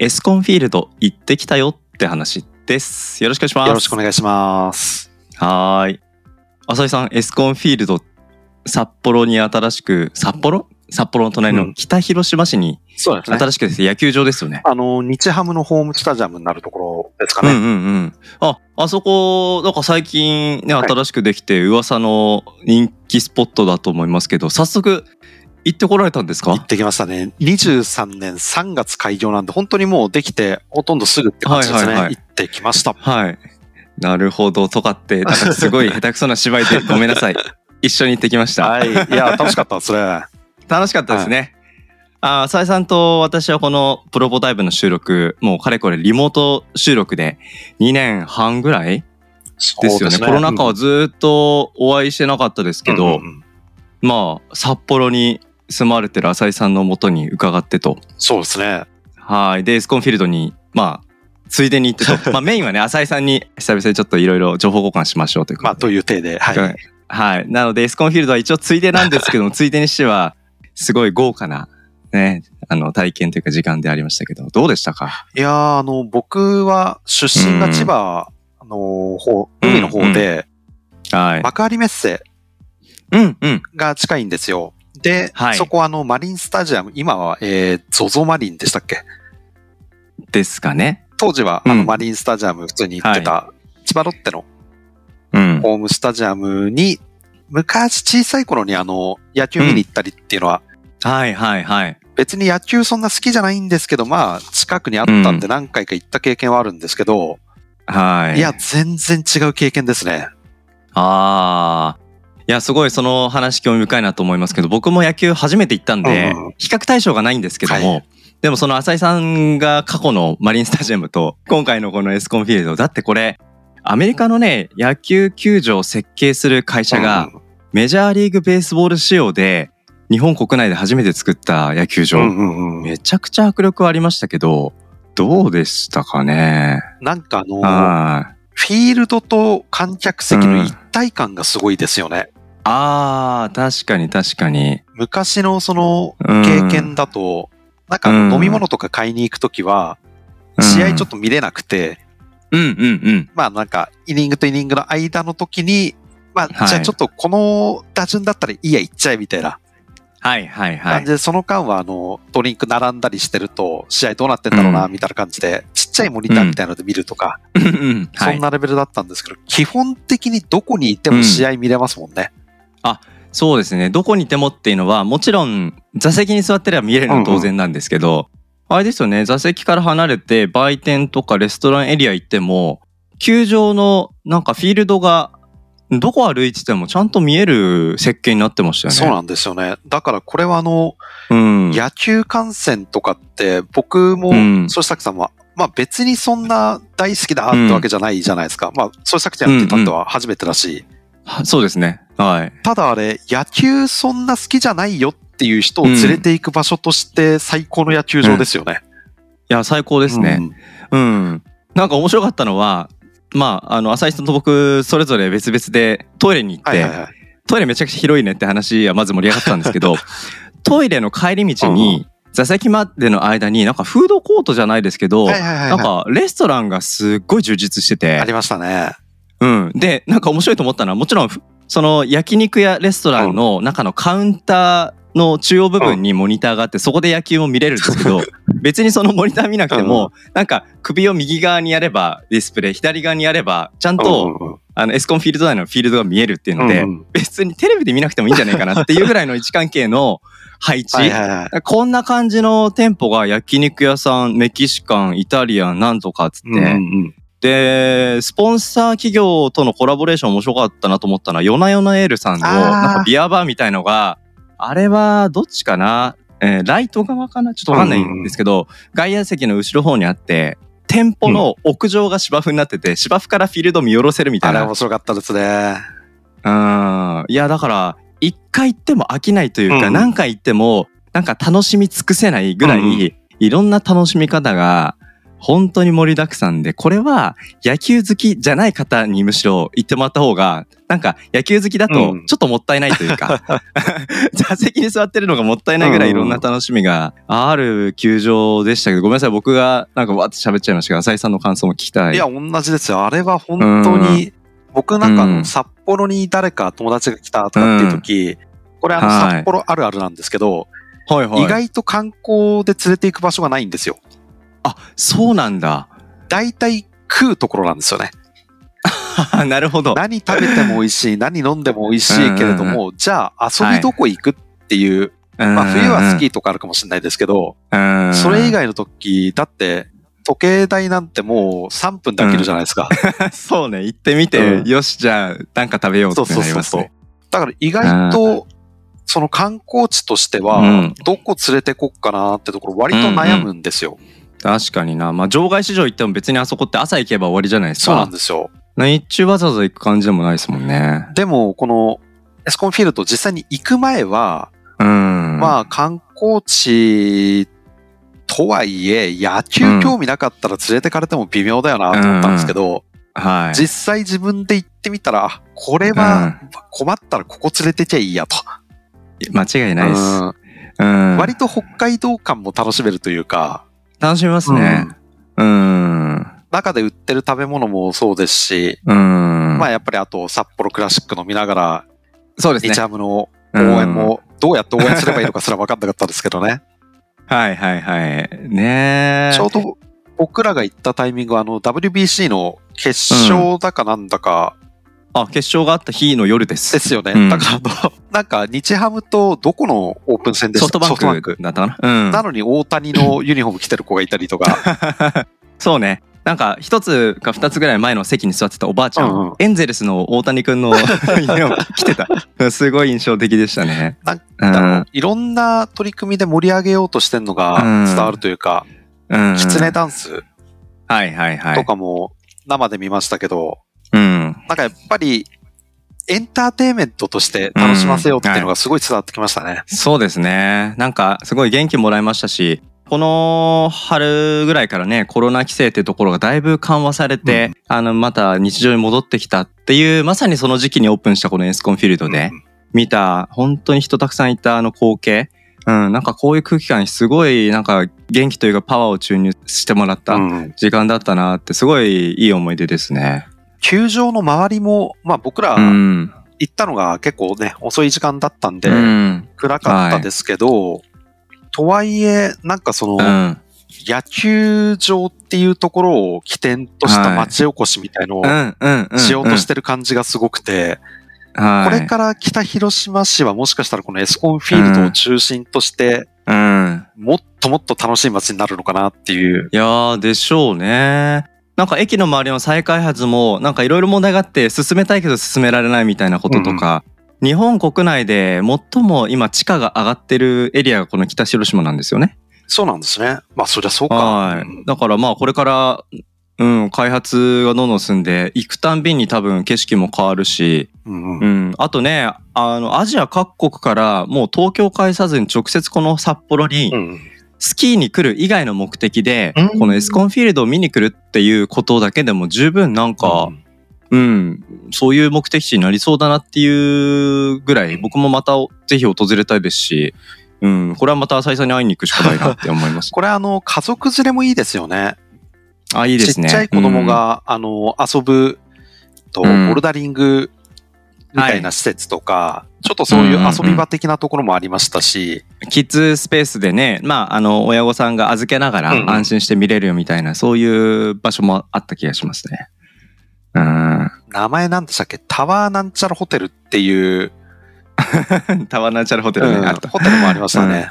エスコンフィールド行ってきたよって話です。よろしくお願いします。よろしくお願いします。はーい。浅井さん、エスコンフィールド、札幌に新しく、札幌？札幌の隣のうん北広島市にそうですね。新しくですね、野球場ですよね。あの、日ハムのホームスタジアムになるところですかね。うんうんうん。あ、あそこ、なんか最近ね、はい新しくできて噂の人気スポットだと思いますけど、早速行ってこられたんですか？行ってきましたね。23年3月開業なんで、本当にもうできて、ほとんどすぐって感じですね。はいはいはい行ってきました。はい。なるほど、とかって、なんかすごい下手くそな芝居で ごめんなさい。一緒に行ってきました。はい。いや、楽しかったですね。楽しかったですね。あ浅井さんと私はこのプロポタイプの収録、もうかれこれリモート収録で2年半ぐらい？ですよね。コロナ禍はずっとお会いしてなかったですけど、うんうんうんまあ、札幌に住まれてる浅井さんのもとに伺ってと。そうですね。はい。で、エスコンフィールドに、まあ、ついでに行ってと。まあ、メインはね、浅井さんに久々にちょっといろいろ情報交換しましょうという。まあ、という体で。はい。はい。なので、エスコンフィールドは一応ついでなんですけども、ついでにしては、すごい豪華な、ね、あの、体験というか時間でありましたけど、どうでしたか？いやーあの、僕は出身が千葉の方、うん海の方で、はい。幕張メッセうん、うん。が近いんですよ。で、はいそこはあの、マリンスタジアム、今は、えー、ゾゾマリンでしたっけ？ですかね。当時は、あの、うんマリンスタジアム普通に行ってた、千葉ロッテのうん。ホームスタジアムに、昔小さい頃にあの、野球見に行ったりっていうのは、はい、はい、はい。別に野球そんな好きじゃないんですけど、まあ、近くにあったんで何回か行った経験はあるんですけど、はい。いや、全然違う経験ですね。ああ。いや、すごいその話興味深いなと思いますけど、僕も野球初めて行ったんで比較対象がないんですけども、はい。でもその浅井さんが過去のマリンスタジアムと、今回のこのエスコンフィールド、だってこれ、アメリカのね、野球球場を設計する会社が、メジャーリーグベースボール仕様で、日本国内で初めて作った野球場、うんうんうん。うんめちゃくちゃ迫力ありましたけど、どうでしたかね？なんかあの、はフィールドと観客席の一体感がすごいですよね。い。ああ、確かに確かに。昔のそのうん。経験だと、なんかあの飲み物とか買いに行くときは、試合ちょっと見れなくて、うんうんうん。まあなんかイニングとイニングの間の時に、まあはい。じゃあちょっとこの打順だったらいいや行っちゃえみたいな。はいはいはい。感じで、その間はあのドリンク並んだりしてると試合どうなってんだろうなうん。みたいな感じで、ちっちゃいモニターみたいなので見るとか、そい。んなレベルだったんですけど、基本的にどこにいても試合見れますもんね。そうですね。どこにいてもっていうのは、もちろん座席に座ってれば見れるのは当然なんですけど、あれですよね、座席から離れて売店とかレストランエリア行っても、球場のなんかフィールドがどこ歩いててもちゃんと見える設計になってましたよね。そうなんですよね。だからこれはあの、うん。野球観戦とかって僕も、うんそしたくさんは、まあ別にそんな大好きだってわけじゃないじゃないですか。まあ、そうしたくちゃんってたっては初めてだし、はそうですね。はい。ただあれ、野球そんな好きじゃないよっていう人を連れて行く場所として最高の野球場ですよね。いや、最高ですね。うん。なんか面白かったのは、まあ、あの、浅井さんと僕、それぞれ別々でトイレに行って、はいはいはい。トイレめちゃくちゃ広いねって話はまず盛り上がったんですけど、トイレの帰り道に、座席までの間になんかフードコートじゃないですけど、はいはいはいはいなんかレストランがすっごい充実しててあ、りましたね。うん。で、なんか面白いと思ったのは、もちろん、ふその焼肉やレストランの中のカウンターの中央部分にモニターがあって、そこで野球も見れるんですけど、別にそのモニター見なくても、なんか首を右側にやればディスプレイ、左側にやれば、ちゃんうんと、あの、エスコンフィールド内のフィールドが見えるっていうので、別にテレビで見なくてもいいんじゃないかなっていうぐらいの位置関係の配置。こんな感じの店舗が焼肉屋さん、メキシカン、イタリアン、なんとかっつって、で、スポンサー企業とのコラボレーション面白かったなと思ったのは、ヨナヨナエールさんの、なんかビアバーみたいのが、あれはどっちかな？えーライト側かな？ちょっとわかんないんですけど、外野席の後ろ方にあって、店舗の屋上が芝生になってて、芝生からフィールド見下ろせるみたいな。あれ面白かったですね。うん。いや、だから、一回行っても飽きないというか、うん。何回行っても、なんか楽しみ尽くせないぐらい、うん。いろんな楽しみ方が、本当に盛りだくさんで、これは野球好きじゃない方にむしろ行ってもらった方が、なんか野球好きだとうんちょっともったいないというか、座席に座ってるのがもったいないぐらいいろんな楽しみがある球場でしたけど、ごめんなさい、僕がなんかわーって喋っちゃいましたが、浅井さんの感想も聞きたい。いや、同じですよ。あれは本当に、僕なんかあの、うん札幌に誰か友達が来たとかっていう時、これあの、はい札幌あるあるなんですけど、はいはい。意外と観光で連れて行く場所がないんですよ。あ、そうなんだ。大体食うところなんですよね。なるほど。何食べても美味しい、何飲んでも美味しいけれども、じゃあ遊びどこ行くっていう、まあ冬はスキーとかあるかもしれないですけど、うんそれ以外の時、だって、時計台なんてもう3分で飽きるじゃないですか。そうね、行ってみて、うんよし、じゃあ、なんか食べようってなりますね。だから意外と、その観光地としてはうん、どこ連れてこっかなってところ割と悩むんですよ。確かにな。まあ、場外市場行っても別にあそこって朝行けば終わりじゃないですそうなか。んですよ。日中わざわざ行く感じでもないですもんね。でも、このエスコンフィールド実際に行く前は、うん。まあ観光地とはいえ、野球興味なかったら連れてかれても微妙だよなと思ったんですけど、はい。実際自分で行ってみたら、あこれは困ったらここ連れてきゃいいやと。間違いないです。うんうん。割と北海道感も楽しめるというか、楽しみますね。うん。中で売ってる食べ物もそうですし、うん。まあやっぱりあと札幌クラシック飲みながら、そうですね日。ハムの応援もどうやって応援すればいいのかすら分かんなかったですけどね。はいはいはい。ねえ。ちょうど僕らが行ったタイミングはあの WBC の決勝だかなんだかあ、決勝があった日の夜です。ですよね。うんだから なんか日ハムとどこのオープン戦でした？ソフトバンクだったかな？うん。なのに大谷のユニフォーム着てる子がいたりとか、そうね。なんか一つか二つぐらい前の席に座ってたおばあちゃん、うんうんエンゼルスの大谷くんの ユニフォーム着てた。すごい印象的でしたね。なんうんいろんな取り組みで盛り上げようとしてるのがうん伝わるというか、うん。キツネダンスはいはいはい。とかも生で見ましたけど、うん。なんかやっぱりエンターテインメントとして楽しませようっていうのがすごい伝わってきましたね。そうですね。なんかすごい元気もらいましたし、この春ぐらいからね、コロナ規制っていうところがだいぶ緩和されて、あの、また日常に戻ってきたっていう、まさにその時期にオープンしたこのエスコンフィールドで、見た、本当に人たくさんいたあの光景、うん、なんかこういう空気感にすごいなんか元気というかパワーを注入してもらったうん時間だったなってすごいいい思い出ですね。球場の周りも、まあ僕らうん。行ったのが結構ね、遅い時間だったんで、うん。暗かったですけど、とはいえ、なんかその、うん。野球場っていうところを起点とした町おこしみたいのを。しようとしてる感じがすごくて、はい、これから北広島市はもしかしたらこのエスコンフィールドを中心として、うん。もっともっと楽しい街になるのかなっていう。いやー、でしょうね。なんか駅の周りの再開発も、なんかいろいろ問題があって、進めたいけど進められないみたいなこととか、日本国内で最も今地価が上がってるエリアがこの北広島なんですよね。そうなんですね。まあそりゃそうか。はい。うんだからまあこれから、うん、開発がどんどん進んで、行くたんびに多分景色も変わるし、うんううんん。あとね、あの、アジア各国からもう東京介さずに直接この札幌にうんスキーに来る以外の目的で、うん。このエスコンフィールドを見に来るっていうことだけでも十分なんか、うん、そういう目的地になりそうだなっていうぐらい、僕もまたぜひ訪れたいですし、うん、これはまた浅井さんに会いに行くしかないなって思います。これあの、家族連れもいいですよね。あ、いいですね。ちっちゃい子供が、あの、遊ぶと、うん。ボルダリングみたいな施設とか、ちょっとそういう遊び場的なところもありましたし、うん、キッズスペースでね、まあ、あの、親御さんが預けながらうんうん安心して見れるよみたいな、そういう場所もあった気がしますね。うん。名前なんでしたっけ？タワーなんちゃらホテルっていう、タワーナチャルホテルね、うんあった。ホテルもありましたね。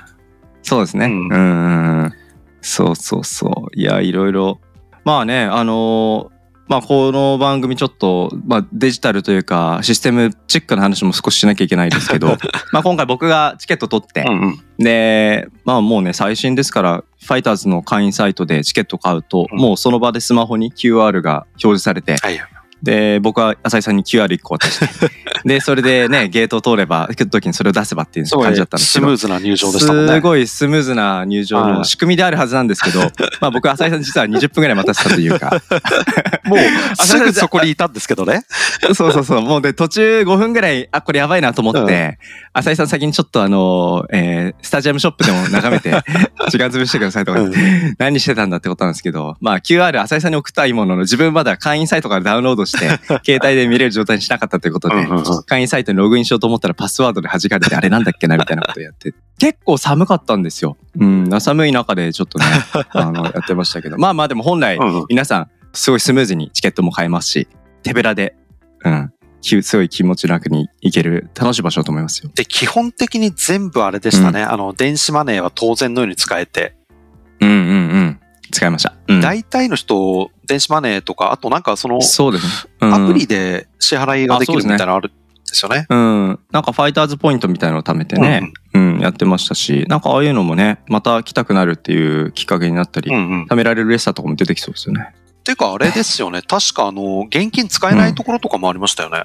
そうですね。ううんんうんうん。そうそうそう。いや、いろいろ。まあね、あのーまあこの番組ちょっと、まあデジタルというかシステムチックな話も少ししなきゃいけないですけど、まあ今回僕がチケット取って、うんうん。で、まあもうね、最新ですから、ファイターズの会員サイトでチケット買うと、うんもうその場でスマホに QR が表示されて、はい。で、僕は浅井さんに QR1 個渡して、で、それでね、ゲートを通れば、来る時にそれを出せばっていう感じだったんですけどスムー。ズな入場でしたもんね。すごいスムーズな入場はいの仕組みであるはずなんですけど、まあ僕は浅井さん実は20分ぐらい待たせたというか、もう、すぐそこにいたんですけどね。そうそうそう。もうで、途中5分ぐらい、あ、これやばいなと思って、浅井さん先にちょっとあの、えースタジアムショップでも眺めて、時間潰してくださいとか、うん何してたんだってことなんですけど、まあ QR 浅井さんに送ったいいものの、自分まだ会員サイトからダウンロードして、携帯で見れる状態にしなかったということで、うんうんうん会員サイトにログインしようと思ったらパスワードで弾かれて、あれなんだっけなみたいなことやって、結構寒かったんですよ。うん、寒い中でちょっとね、あの、やってましたけど、まあまあでも本来、うんうん皆さん、すごいスムーズにチケットも買えますし、手ぶらで、うん、きすごい気持ち楽に行ける楽しい場所だと思いますよ。で、基本的に全部あれでしたね。あの、電子マネーは当然のように使えて、うんうんうん。使いました。うん、大体の人、電子マネーとか、あとなんかその、そうですね。うんアプリで支払いができるみたいなのあるんですよね。うん。なんかファイターズポイントみたいなのを貯めてね、うん、やってましたし、なんかああいうのもね、また来たくなるっていうきっかけになったり、うんうん。っ貯められるレッサーとかも出てきそうですよね。ていうかあれですよね。確かあの、現金使えないところとかもありましたよね。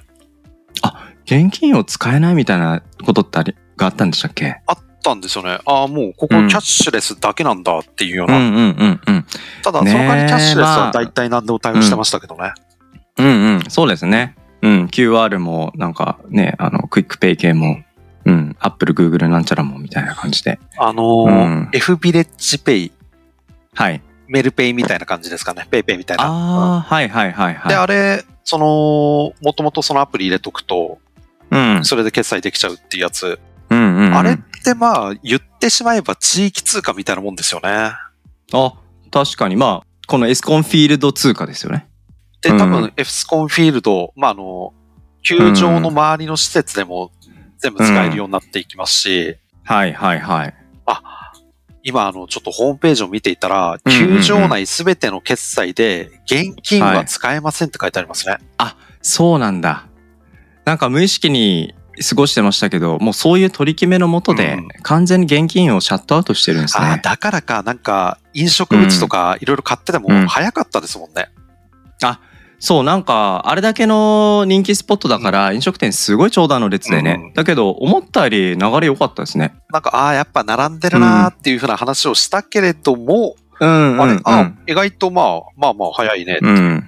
現金を使えないみたいなことってありがあったんでしたっけ？あったんですよね。ああ、もうここキうんャッシュレスだけなんだっていうような。うんうんうんうん。ただ、その代わりキャッシュレスまあは大体何でも対応してましたけどね。うんうん。そうですね。うん。QR も、なんかね、あの、クイックペイ系も、うん。Apple、Google なんちゃらもみたいな感じで。あのーうん F ビレッジペイ、はい。メルペイみたいな感じですかね。ペイペイみたいな。ああ、はいはいはいで、はい。あれ、その、もともとそのアプリ入れとくと、うん。それで決済できちゃうっていうやつ。うんうんうん。あれってまあ、言ってしまえば地域通貨みたいなもんですよね。あ、確かに。まあ、このエスコンフィールド通貨ですよね。で、うん多分、エスコンフィールド、まあ、あの、球場の周りの施設でも全部使えるようになっていきますし、はいはいはい。今、あの、ちょっとホームページを見ていたら、うんうんうん球場内すべての決済で、現金は使えませんって書いてありますね。そうなんだ。なんか無意識に過ごしてましたけど、もうそういう取り決めのもとでうん、完全に現金をシャットアウトしてるんですああ、ね。だからか、なんか、飲食物とかいろいろ買っててもうん早かったですもんね。そう、なんか、あれだけの人気スポットだから、飲食店すごい長蛇の列でね。うんだけど、思ったより流れ良かったですね。なんか、ああ、やっぱ並んでるなーっていうふうな話をしたけれども、うん、あれ、あうん意外とまあ、まあまあ早いね。うん。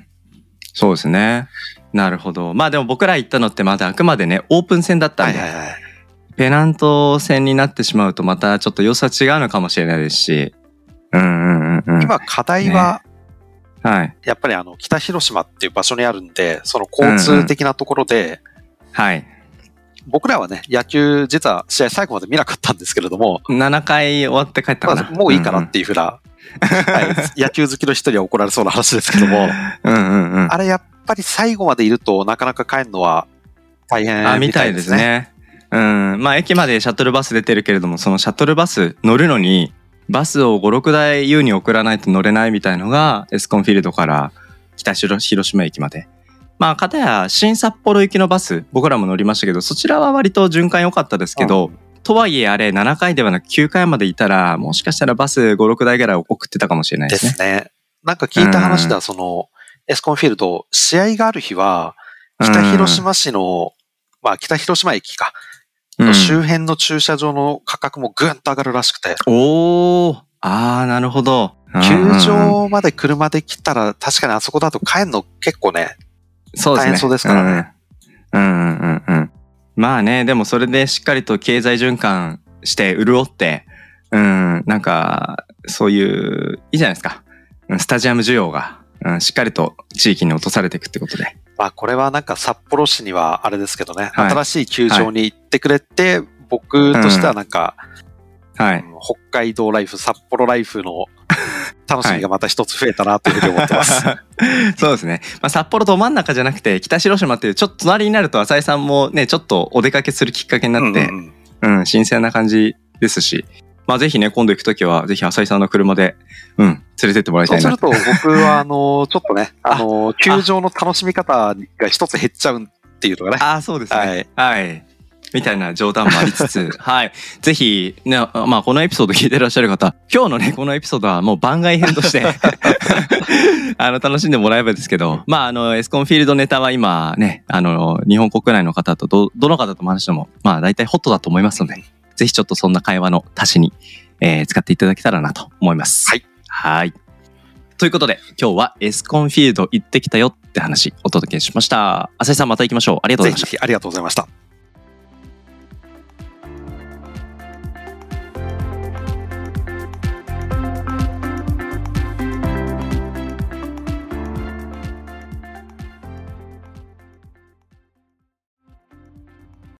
そうですね。なるほど。まあでも僕ら行ったのってまだあくまでね、オープン戦だったんで、はいはいはい。ペナント戦になってしまうとまたちょっと良さ違うのかもしれないですし。うんうんうんうん。今、課題は、はい。やっぱりあの、北広島っていう場所にあるんで、その交通的なところで、はい。僕らはね、野球、実は試合最後まで見なかったんですけれども、7回終わって帰ったかな。まあ、もういいかなっていうふうな、はい、野球好きの人には怒られそうな話ですけども、うんうんうん。あれやっぱり最後までいるとなかなか帰るのは大変あ、みみたいでたいですすね。ね。うん。まあ、駅までシャトルバス出てるけれども、そのシャトルバス乗るのに、バスを5、6台優に送らないと乗れないみたいのが、エスコンフィールドから北広広島駅まで。まあ、かたや新札幌行きのバス、僕らも乗りましたけど、そちらは割と循環良かったですけど、とはいえあれ7回ではなく9回までいたら、もしかしたらバス5、6台ぐらい送ってたかもしれないでですね。すね。なんか聞いた話では、その、エスコンフィールド、試合がある日は、北広島市の、まあ北広島駅か、周辺の駐車場の価格もぐんと上がるらしくて、おー、あー、なるほど。球場まで車で来たら、確かにあそこだと帰るの結構ね、そうですね。大変そうですからねうん。うんうんうんうん。まあね、でもそれでしっかりと経済循環して潤って、うん、なんか、そういう、いいじゃないですか。うんスタジアム需要が、うん、しっかりと地域に落とされていくってことで。まあこれはなんか札幌市にはあれですけどね、はい新しい球場に行ってくれて、僕としてはなんか、はい。うん北海道ライフ、札幌ライフの楽しみがまた一つ増えたなというふうに思ってます。そうですね。まあ、札幌ど真ん中じゃなくて、北広島っていうちょっと隣になると、浅井さんもね、ちょっとお出かけするきっかけになって、うんうんうんうん、新鮮な感じですし。まあぜひね、今度行くときは、ぜひ浅井さんの車で、うん、連れてってもらいたいなそうすると僕は、あの、ちょっとね、あの、球場の楽しみ方が一つ減っちゃうっていうのがね。ああ、そうですね。はい。みたいな冗談もありつつ、はい。ぜひ、ね、まあこのエピソード聞いてらっしゃる方、今日のね、このエピソードはもう番外編として、あの、楽しんでもらえばですけど、まああの、エスコンフィールドネタは今ね、あの、日本国内の方とど、どの方とも話しても、まあ大体ホットだと思いますので、ぜひちょっとそんな会話の足しに、えー使っていただけたらなと思います。はい。はい。ということで、今日はエスコンフィールド行ってきたよって話お届けしました。浅井さんまた行きましょう。ありがとうございましたありがとうございました。